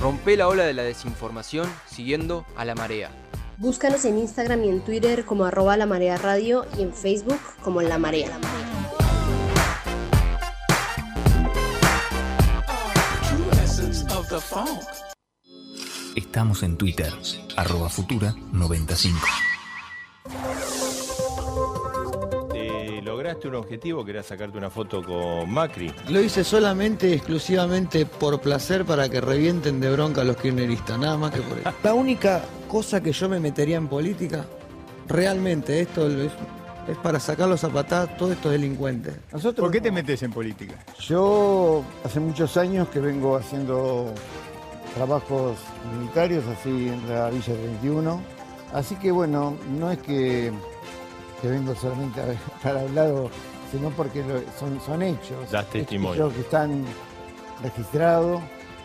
Rompe la ola de la desinformación siguiendo a la marea. Búscanos en Instagram y en Twitter como arroba la marea radio y en Facebook como la marea. Estamos en Twitter, arroba futura 95. Un objetivo que era sacarte una foto con Macri? Lo hice solamente, exclusivamente por placer para que revienten de bronca a los kirchneristas, nada más que por eso. La única cosa que yo me metería en política, realmente, esto es, es para sacarlos a patadas todos estos delincuentes. Nosotros ¿Por qué te metes en política? Yo hace muchos años que vengo haciendo trabajos militares así en la Villa 31. Así que bueno, no es que, que vengo solamente a- para hablar, sino porque lo- son, son hechos. Das testimonio. Hechos que están registrados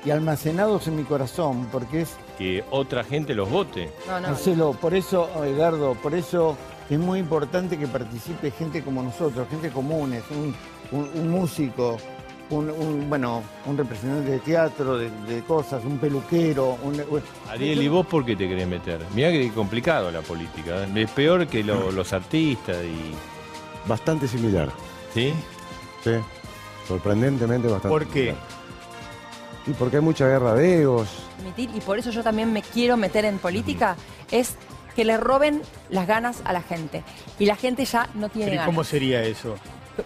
y almacenados en mi corazón, porque es Que otra gente los vote. No, no. Marcelo, por eso, Edgardo, por eso es muy importante que participe gente como nosotros, gente comunes, un, un- un músico, un, un, bueno, un representante de teatro, de, de cosas, un peluquero. Un, Ariel, ¿y vos por qué te querés meter? Mirá que complicado la política. ¿eh? Es peor que lo- los artistas y... Bastante similar. ¿Sí? Sí. Sorprendentemente bastante ¿Por qué? similar. Y porque hay mucha guerra de egos. Permitir, y por eso yo también me quiero meter en política, es que le roben las ganas a la gente. Y la gente ya no tiene Pero ¿y ganas. ¿Cómo sería eso?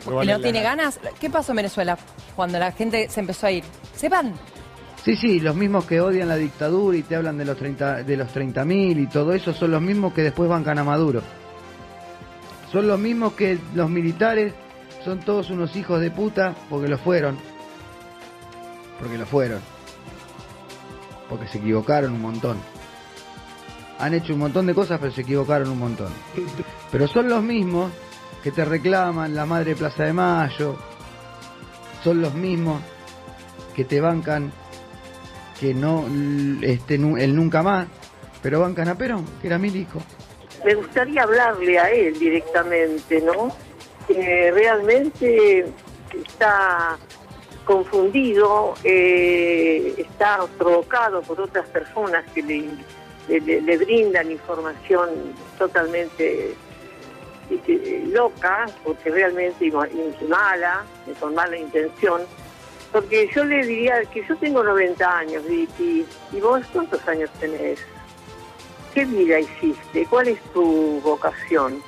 No tiene ganas. ¿Qué pasó en Venezuela cuando la gente se empezó a ir? Se van. Sí, sí, los mismos que odian la dictadura y te hablan de los 30 de los 30.000 y todo eso son los mismos que después bancan a Maduro. Son los mismos que los militares son todos unos hijos de puta porque lo fueron. Porque lo fueron. Porque se equivocaron un montón. Han hecho un montón de cosas, pero se equivocaron un montón. Pero son los mismos que te reclaman la madre de Plaza de Mayo. Son los mismos que te bancan que no este el nunca más, pero bancan a Perón, que era mil hijos. me gustaría hablarle a él directamente, ¿no? Que realmente está confundido, eh, está provocado por otras personas que le brindan información totalmente eh, loca, porque realmente mala, con mala intención. Porque yo le diría que yo tengo 90 años, Vicky, y vos cuántos años tenés? ¿Qué vida hiciste? ¿Cuál es tu vocación?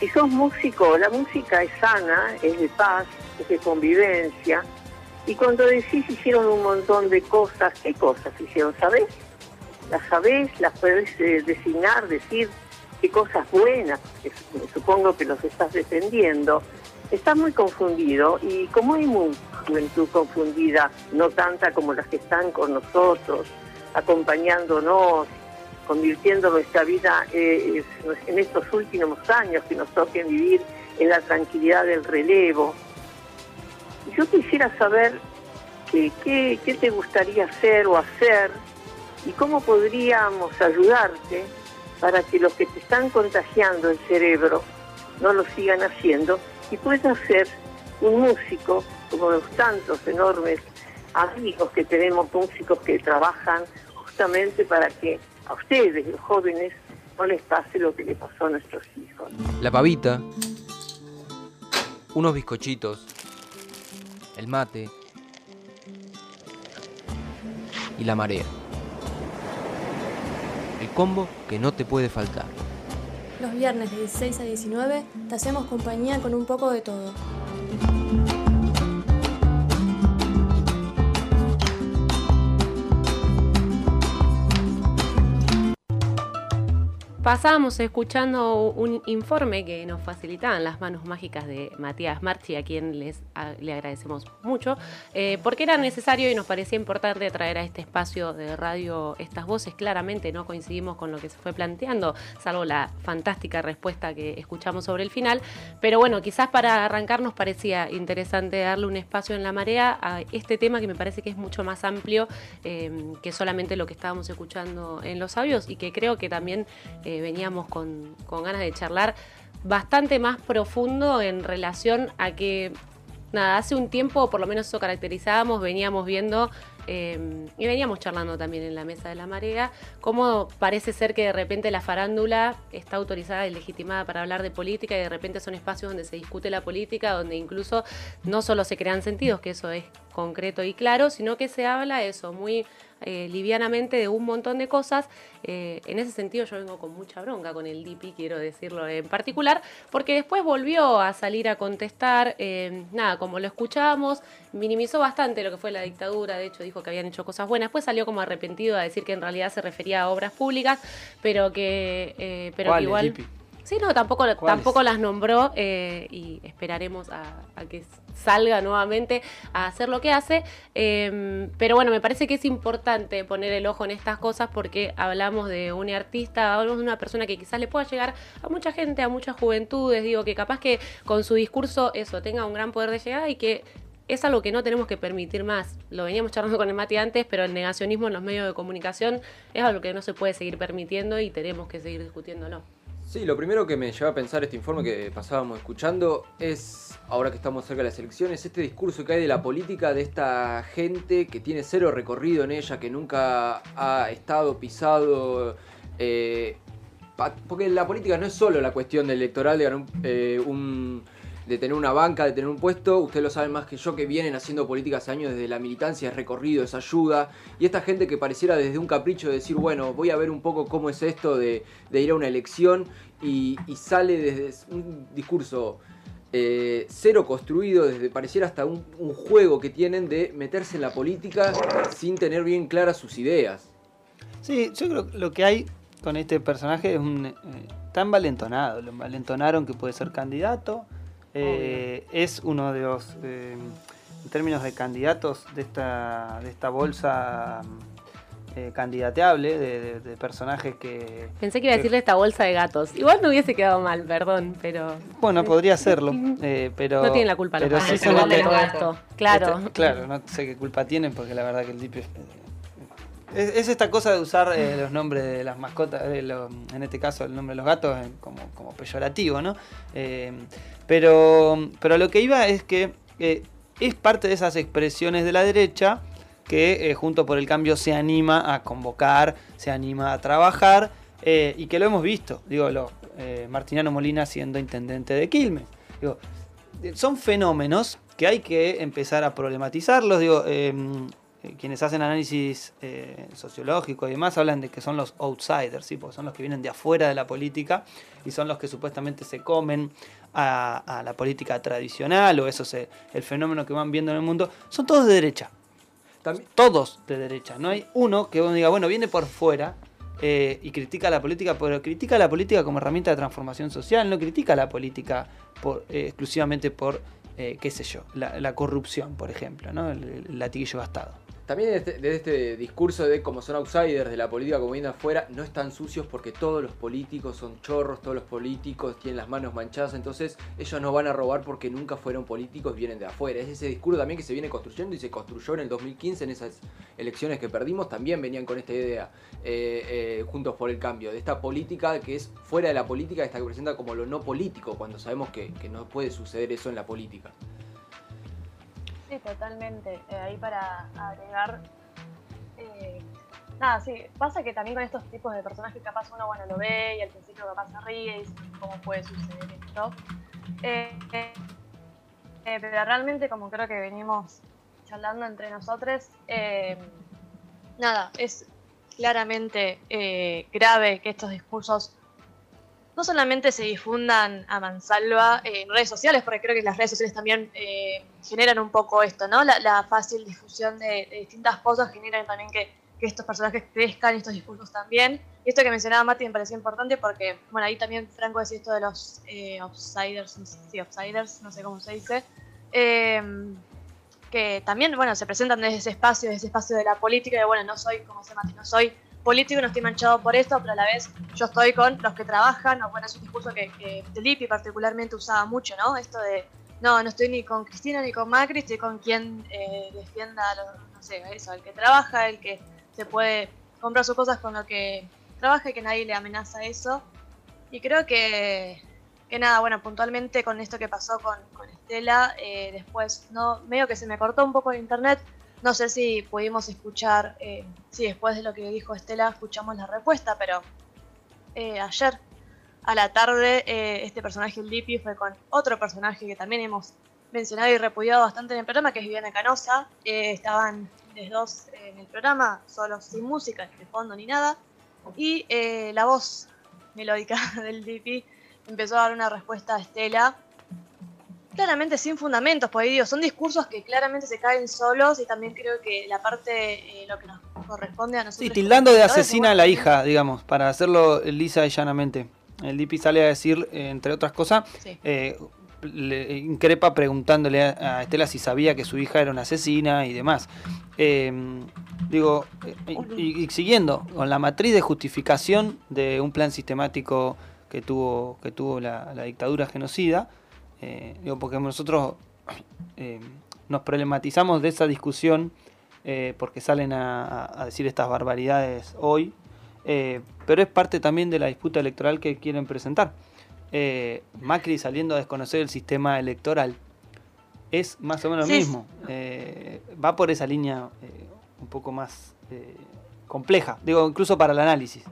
Si sos músico, la música es sana, es de paz, es de convivencia. Y cuando decís hicieron un montón de cosas, ¿qué cosas hicieron? ¿Sabés? ¿Las sabés? ¿Las podés eh, designar, decir qué cosas buenas? Supongo que los estás defendiendo. Estás muy confundido y como hay mucha juventud confundida, no tanta como las que están con nosotros, acompañándonos, convirtiendo nuestra vida eh, en estos últimos años que nos toquen vivir en la tranquilidad del relevo. Yo quisiera saber qué, qué te gustaría hacer o hacer y cómo podríamos ayudarte para que los que te están contagiando el cerebro no lo sigan haciendo y puedas ser un músico como los tantos enormes amigos que tenemos, músicos que trabajan justamente para que a ustedes, los jóvenes, no les pase lo que le pasó a nuestros hijos. La pavita, unos bizcochitos, el mate y la marea. Combo que no te puede faltar. Los viernes de 16 a 19 te hacemos compañía con un poco de todo. Pasábamos escuchando un informe que nos facilitaban las manos mágicas de Matías Marchi, a quien les, le agradecemos mucho, eh, porque era necesario y nos parecía importante traer a este espacio de radio estas voces. Claramente no coincidimos con lo que se fue planteando, salvo la fantástica respuesta que escuchamos sobre el final. Pero bueno, quizás para arrancar nos parecía interesante darle un espacio en la marea a este tema que me parece que es mucho más amplio eh, que solamente lo que estábamos escuchando en los sabios y que creo que también eh, veníamos con, con ganas de charlar bastante más profundo en relación a que, nada, hace un tiempo, por lo menos eso caracterizábamos, veníamos viendo eh, y veníamos charlando también en la mesa de la marea, cómo parece ser que de repente la farándula está autorizada y legitimada para hablar de política y de repente son espacios donde se discute la política, donde incluso no solo se crean sentidos, que eso es concreto y claro, sino que se habla eso muy eh, livianamente de un montón de cosas. Eh, en ese sentido yo vengo con mucha bronca con el DIPI, quiero decirlo en particular, porque después volvió a salir a contestar, eh, nada, como lo escuchábamos, minimizó bastante lo que fue la dictadura, de hecho dijo que habían hecho cosas buenas, después salió como arrepentido a decir que en realidad se refería a obras públicas, pero que, eh, pero que ¿Cuáles, igual... Sí, no, tampoco, tampoco las nombró eh, y esperaremos a, a que salga nuevamente a hacer lo que hace. Eh, pero bueno, me parece que es importante poner el ojo en estas cosas porque hablamos de un artista, hablamos de una persona que quizás le pueda llegar a mucha gente, a muchas juventudes, digo, que capaz que con su discurso eso tenga un gran poder de llegada y que es algo que no tenemos que permitir más. Lo veníamos charlando con el Mati antes, pero el negacionismo en los medios de comunicación es algo que no se puede seguir permitiendo y tenemos que seguir discutiéndolo. Sí, lo primero que me lleva a pensar este informe que pasábamos escuchando es, ahora que estamos cerca de las elecciones, este discurso que hay de la política de esta gente que tiene cero recorrido en ella, que nunca ha estado pisado. eh, porque la política no es solo la cuestión del electoral de ganar un, eh, un- de tener una banca, de tener un puesto, ustedes lo saben más que yo, que vienen haciendo política hace años desde la militancia, es recorrido, es ayuda, y esta gente que pareciera desde un capricho de decir, bueno, voy a ver un poco cómo es esto de, ir a una elección, y, sale desde un discurso eh, cero construido, desde pareciera hasta un, juego que tienen de meterse en la política sin tener bien claras sus ideas. Sí, yo creo que lo que hay con este personaje es un... eh, está envalentonado, lo envalentonaron que puede ser candidato, eh, es uno de los, eh, en términos de candidatos de esta, de esta bolsa eh, candidateable, de, de- de personajes que... Pensé que iba a decirle esta bolsa de gatos. Igual no hubiese quedado mal, perdón, pero. Bueno, podría hacerlo, eh, pero... No tienen la culpa los pero padres, sí son igual de todo esto. Claro. este- claro, no sé qué culpa tienen porque la verdad que el DIP es, es, es esta cosa de usar eh, los nombres de las mascotas, en este caso el nombre de los gatos, como, como peyorativo, ¿no? Eh, pero, pero lo que iba es que eh, es parte de esas expresiones de la derecha que junto por el cambio se anima a convocar, se anima a trabajar y que lo hemos visto. Digo, lo, Martiniano Molina siendo intendente de Quilmes. Son fenómenos que hay que empezar a problematizarlos. Digo, eh, eh, quienes hacen análisis eh, sociológico y demás hablan de que son los outsiders, ¿sí? porque son los que vienen de afuera de la política y son los que supuestamente se comen a, a la política tradicional o eso es eh, el fenómeno que van viendo en el mundo. Son todos de derecha. Todos de derecha. No hay uno que uno diga, bueno, viene por fuera eh, y critica la política, pero critica la política como herramienta de transformación social, no critica la política por, eh, exclusivamente por, eh, qué sé yo, la, la corrupción, por ejemplo, ¿no? el, el latiguillo gastado. También desde este, este discurso de como son outsiders de la política como vienen afuera, no están sucios porque todos los políticos son chorros, todos los políticos tienen las manos manchadas, entonces ellos no van a robar porque nunca fueron políticos, vienen de afuera. Es ese discurso también que se viene construyendo y se construyó en el 2015 en esas elecciones que perdimos, también venían con esta idea, eh, eh, juntos por el cambio, de esta política que es fuera de la política, esta que presenta como lo no político, cuando sabemos que no puede suceder eso en la política. Sí, totalmente. Eh, ahí para agregar. eh, nada, sí, pasa que también con estos tipos de personajes capaz uno bueno lo ve y al principio capaz se ríe y cómo puede suceder esto. Eh, eh, eh, pero realmente como creo que venimos charlando entre nosotros, nada, es claramente grave que estos discursos no solamente se difundan a mansalva en redes sociales, porque creo que las redes sociales también generan un poco esto, ¿no? La, la fácil difusión de, de distintas cosas generan también que, que estos personajes crezcan, estos discursos también. Y esto que mencionaba Mati me pareció importante porque, bueno, ahí también Franco decía esto de los eh, outsiders, no sé, sí, outsiders, no sé cómo se dice, eh, que también, bueno, se presentan desde ese espacio, desde ese espacio de la política, de, bueno, no soy, como dice Mati, no soy político, no estoy manchado por esto, pero a la vez yo estoy con los que trabajan, o bueno, es un discurso que, que Felipe particularmente usaba mucho, ¿no? Esto de, no, no estoy ni con Cristina ni con Macri, estoy con quien eh, defienda, lo- no sé, eso, el que trabaja, el que se puede comprar sus cosas con lo que trabaja y que nadie le amenaza eso. Y creo que, que nada, bueno, puntualmente con esto que pasó con, con Estela, eh, después, no medio que se me cortó un poco el internet, No sé si pudimos escuchar, eh, si después de lo que dijo Estela escuchamos la respuesta, pero eh, ayer a la tarde eh, este personaje, el Lipi, fue con otro personaje que también hemos mencionado y repudiado bastante en el programa, que es Viviana Canosa. Eh, estaban los dos en el programa, solo sin música, de fondo ni nada. Y eh, la voz melódica del Lipi empezó a dar una respuesta a Estela claramente sin fundamentos, porque digo, son discursos que claramente se caen solos y también creo que la parte, eh, lo que nos corresponde a nosotros. Sí, tildando de asesina a la hija, digamos, para hacerlo lisa y llanamente. El Dipi sale a decir, eh, entre otras cosas, Sí. eh, le increpa preguntándole a, a Estela si sabía que su hija era una asesina y demás. Eh, digo, eh, y, y siguiendo con la matriz de justificación de un plan sistemático que tuvo, que tuvo la, la dictadura genocida, eh, digo, porque nosotros eh, nos problematizamos de esa discusión porque salen a decir estas barbaridades hoy, eh, pero es parte también de la disputa electoral que quieren presentar. Eh, Macri saliendo a desconocer el sistema electoral es más o menos lo mismo. Eh, va por esa línea eh, un poco más compleja, digo, incluso para el análisis.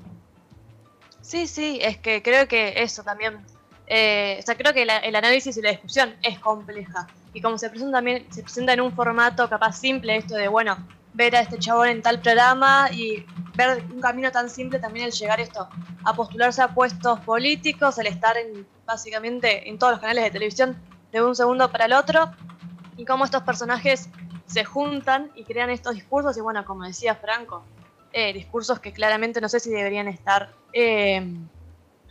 Sí, sí, es que creo que eso también. o sea, creo que la- el análisis y la discusión es compleja. Y como se presenta también, se presenta en un formato capaz simple, esto de, bueno, ver a este chabón en tal programa y ver un camino tan simple también el llegar esto, a postularse a puestos políticos, el estar en, básicamente en todos los canales de televisión de un segundo para el otro, y cómo estos personajes se juntan y crean estos discursos, y bueno, como decía Franco, eh, discursos que claramente no sé si deberían estar. eh,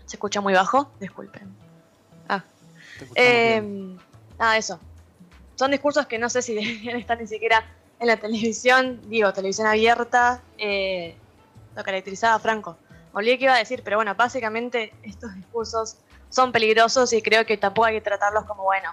se escucha muy bajo, disculpen. Ah. Eh, nada, eso. Son discursos que no sé si deberían estar ni siquiera en la televisión, digo, televisión abierta, eh, lo caracterizaba Franco. Olvidé que iba a decir, pero bueno, básicamente estos discursos son peligrosos y creo que tampoco hay que tratarlos como, bueno,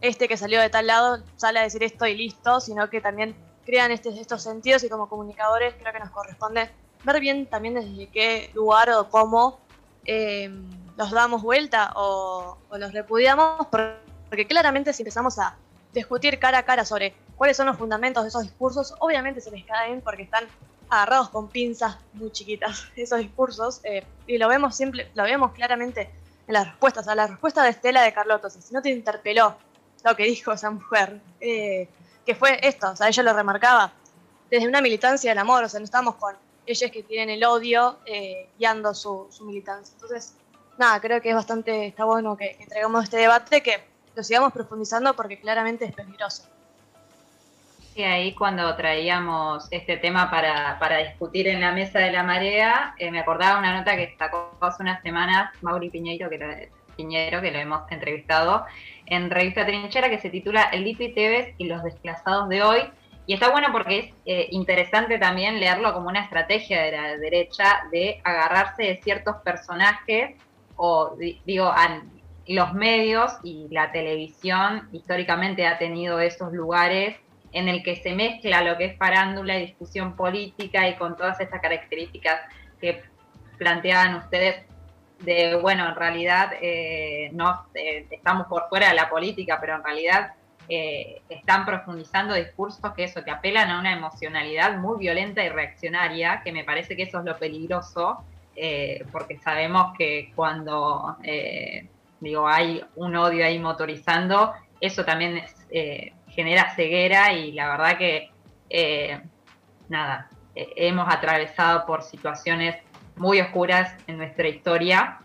este que salió de tal lado sale a decir esto y listo, sino que también crean este- estos sentidos y como comunicadores creo que nos corresponde ver bien también desde qué lugar o cómo eh, los damos vuelta o, los repudiamos, por- porque claramente si empezamos a discutir cara a cara sobre cuáles son los fundamentos de esos discursos, obviamente se les caen porque están agarrados con pinzas muy chiquitas esos discursos eh, y lo vemos simple, lo vemos claramente en las respuestas, a la respuesta de Estela de Carlotto, si no te interpeló lo que dijo esa mujer, eh, que fue esto, o sea, ella lo remarcaba desde una militancia del amor, o sea, no estamos con ellos que tienen el odio eh, guiando su, su militancia. Entonces, nada, creo que es bastante, está bueno que, que traigamos este debate, que lo sigamos profundizando porque claramente es peligroso. Sí, ahí cuando traíamos este tema para, para discutir en la mesa de la marea, eh, me acordaba una nota que sacó hace unas semanas Mauri Piñeiro, que lo, Piñero, que lo hemos entrevistado, en Revista Trinchera, que se titula El Tevez y los desplazados de hoy. Y está bueno porque es eh, interesante también leerlo como una estrategia de la derecha de agarrarse de ciertos personajes o, di- digo, a- los medios y la televisión históricamente ha tenido esos lugares en el que se mezcla lo que es farándula y discusión política y con todas estas características que planteaban ustedes de, bueno, en realidad eh, no eh, estamos por fuera de la política, pero en realidad eh, están profundizando discursos que eso, que apelan a una emocionalidad muy violenta y reaccionaria, que me parece que eso es lo peligroso, porque sabemos que cuando digo hay un odio ahí motorizando, eso también eh, genera ceguera y la verdad que eh, nada, eh, hemos atravesado por situaciones muy oscuras en nuestra historia,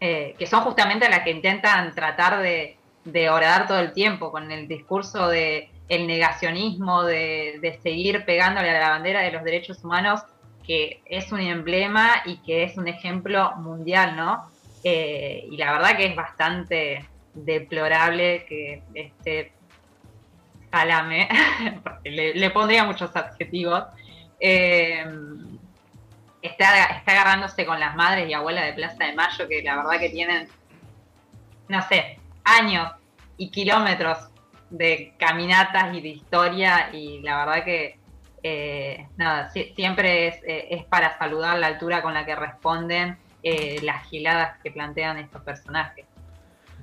que son justamente las que intentan tratar de, de orar todo el tiempo con el discurso de el negacionismo, de, de seguir pegándole a la bandera de los derechos humanos, que es un emblema y que es un ejemplo mundial, ¿no? Eh, y la verdad que es bastante deplorable que este salame, porque le, pondría muchos adjetivos, eh, está, está agarrándose con las madres y abuelas de Plaza de Mayo, que la verdad que tienen, no sé, años y kilómetros de caminatas y de historia, y la verdad que eh, nada, si- siempre es, es para saludar la altura con la que responden eh, las giladas que plantean estos personajes.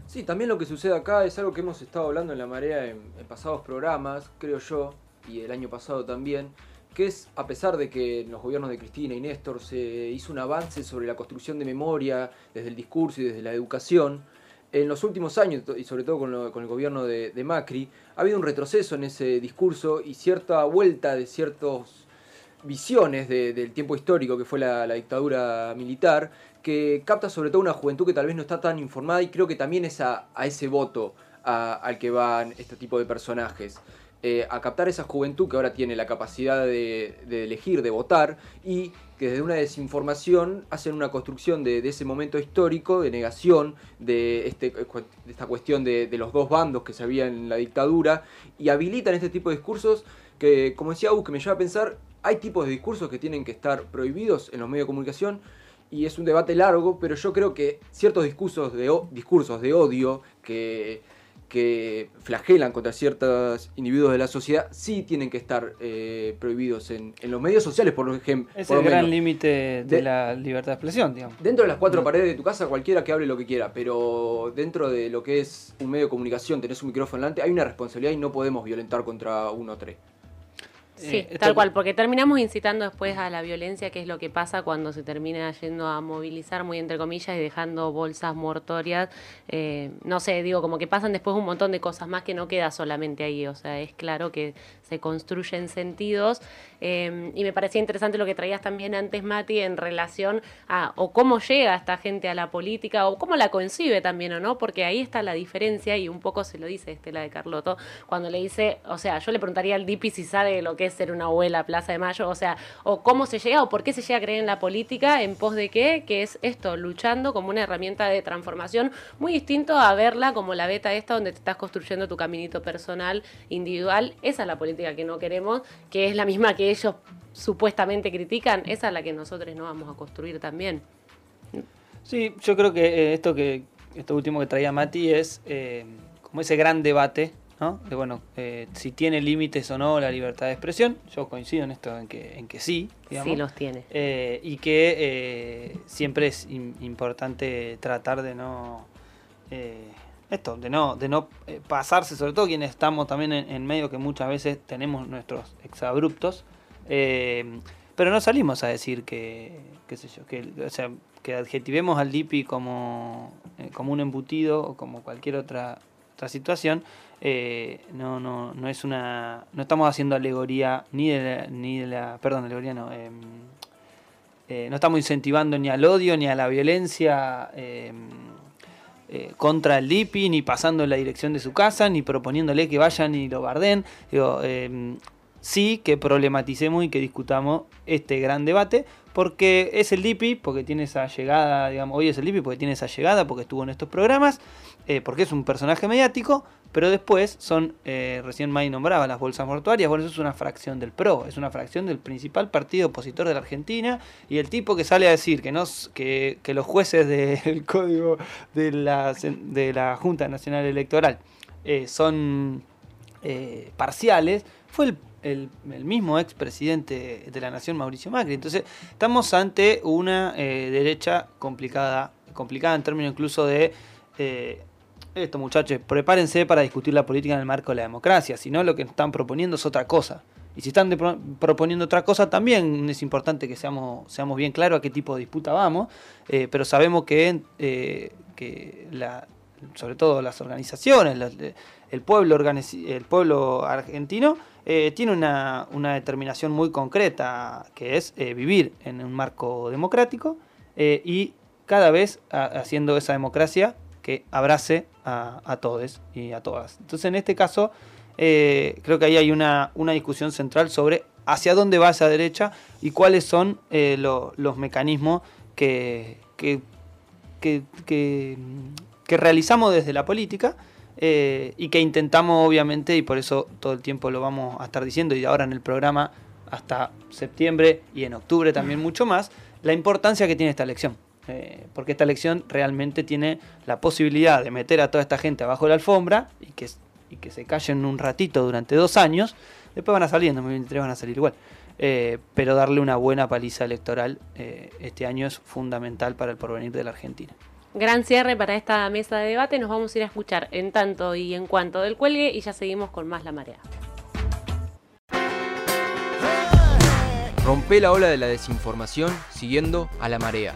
Sí, también lo que sucede acá es algo que hemos estado hablando en la marea en, pasados programas, creo yo, y el año pasado también, que es, a pesar de que en los gobiernos de Cristina y Néstor se hizo un avance sobre la construcción de memoria desde el discurso y desde la educación, en los últimos años, y sobre todo con, el gobierno de, Macri, ha habido un retroceso en ese discurso y cierta vuelta de ciertas visiones de- del tiempo histórico que fue la, dictadura militar, que capta sobre todo una juventud que tal vez no está tan informada y creo que también es a, ese voto al que van este tipo de personajes. Eh, a captar esa juventud que ahora tiene la capacidad de, elegir, de votar, y que desde una desinformación hacen una construcción de, ese momento histórico, de negación de, este, de esta cuestión de, de los dos bandos que se había en la dictadura, y habilitan este tipo de discursos que, como decía Agus, que me lleva a pensar, hay tipos de discursos que tienen que estar prohibidos en los medios de comunicación, y es un debate largo, pero yo creo que ciertos discursos de, o- discursos de odio que, que flagelan contra ciertos individuos de la sociedad sí tienen que estar eh, prohibidos en, en los medios sociales, por ejemplo. Es por el gran límite de, De- la libertad de expresión, digamos. Dentro de las cuatro paredes de tu casa, cualquiera que hable lo que quiera, pero dentro de lo que es un medio de comunicación, tenés un micrófono delante, hay una responsabilidad y no podemos violentar contra uno o tres. Sí, Eh, tal cual, porque terminamos incitando después a la violencia, que es lo que pasa cuando se termina yendo a movilizar, muy entre comillas, y dejando bolsas mortorias. Eh, no sé, digo, como que pasan después un montón de cosas más que no queda solamente ahí. O sea, es claro que se construyen sentidos. Eh, y me parecía interesante lo que traías también antes, Mati, en relación a o cómo llega esta gente a la política o cómo la concibe también o no, porque ahí está la diferencia y un poco se lo dice Estela de Carlotto cuando le dice, o sea, yo le preguntaría al Dipi si sabe lo que ser una abuela Plaza de Mayo, o sea, o cómo se llega o por qué se llega a creer en la política en pos de qué, que es esto, luchando como una herramienta de transformación muy distinto a verla como la beta esta donde te estás construyendo tu caminito personal, individual, esa es la política que no queremos, que es la misma que ellos supuestamente critican, esa es la que nosotros no vamos a construir también. Sí, yo creo que eh, esto que esto último que traía Mati es eh, como ese gran debate, ¿no? De bueno, eh, si tiene límites o no la libertad de expresión. Yo coincido en esto, en que, en que sí, digamos. Sí los tiene. Eh, y que eh, siempre es im- importante tratar de no eh, esto, de no, de no pasarse, sobre todo quienes estamos también en, en medio que muchas veces tenemos nuestros exabruptos, pero no salimos a decir que, qué sé yo, que, o sea, que adjetivemos al DIPI como, como un embutido o como cualquier otra, otra situación, eh, no, no, no es una, no estamos haciendo alegoría ni de la, ni de la, perdón, alegoría no, em, eh, no estamos incentivando ni al odio ni a la violencia em, eh, contra el DIPI, ni pasando en la dirección de su casa, ni proponiéndole que vayan y lo barden. Digo, em, sí que problematicemos y que discutamos este gran debate, porque es el DIPI, porque tiene esa llegada, digamos, hoy es el DIPI porque tiene esa llegada, porque estuvo en estos programas, porque es un personaje mediático, pero después son, eh, recién May nombraba las bolsas mortuarias, bueno, eso es una fracción del PRO, es una fracción del principal partido opositor de la Argentina, y el tipo que sale a decir que, no, s- que, los jueces del código de la, de la Junta Nacional Electoral eh, son eh, parciales, fue el, el- el mismo expresidente de la Nación, Mauricio Macri. Entonces, estamos ante una derecha complicada, complicada en términos incluso de... esto muchachos, prepárense para discutir la política en el marco de la democracia, si no lo que están proponiendo es otra cosa. Y si están proponiendo otra cosa, también es importante que seamos, seamos bien claros a qué tipo de disputa vamos, eh, pero sabemos que, eh, que la, sobre todo las organizaciones, el, pueblo el pueblo argentino, eh, tiene una, una determinación muy concreta, que es vivir en un marco democrático y cada vez haciendo esa democracia que abrace a, a todos y a todas. Entonces, en este caso, eh, creo que ahí hay una, una discusión central sobre hacia dónde va esa derecha y cuáles son eh, lo- los mecanismos que, que, que, que, que realizamos desde la política eh, y que intentamos, obviamente, y por eso todo el tiempo lo vamos a estar diciendo, y ahora en el programa hasta septiembre y en octubre también mucho más, la importancia que tiene esta elección. Eh, porque esta elección realmente tiene la posibilidad de meter a toda esta gente abajo de la alfombra y que, y que se callen un ratito durante dos años. Después van a salir, en 2023 van a salir igual. Eh, pero darle una buena paliza electoral eh, este año es fundamental para el porvenir de la Argentina. Gran cierre para esta mesa de debate. Nos vamos a ir a escuchar en tanto y en cuanto del cuelgue y ya seguimos con más la marea. Rompe la ola de la desinformación siguiendo a la marea.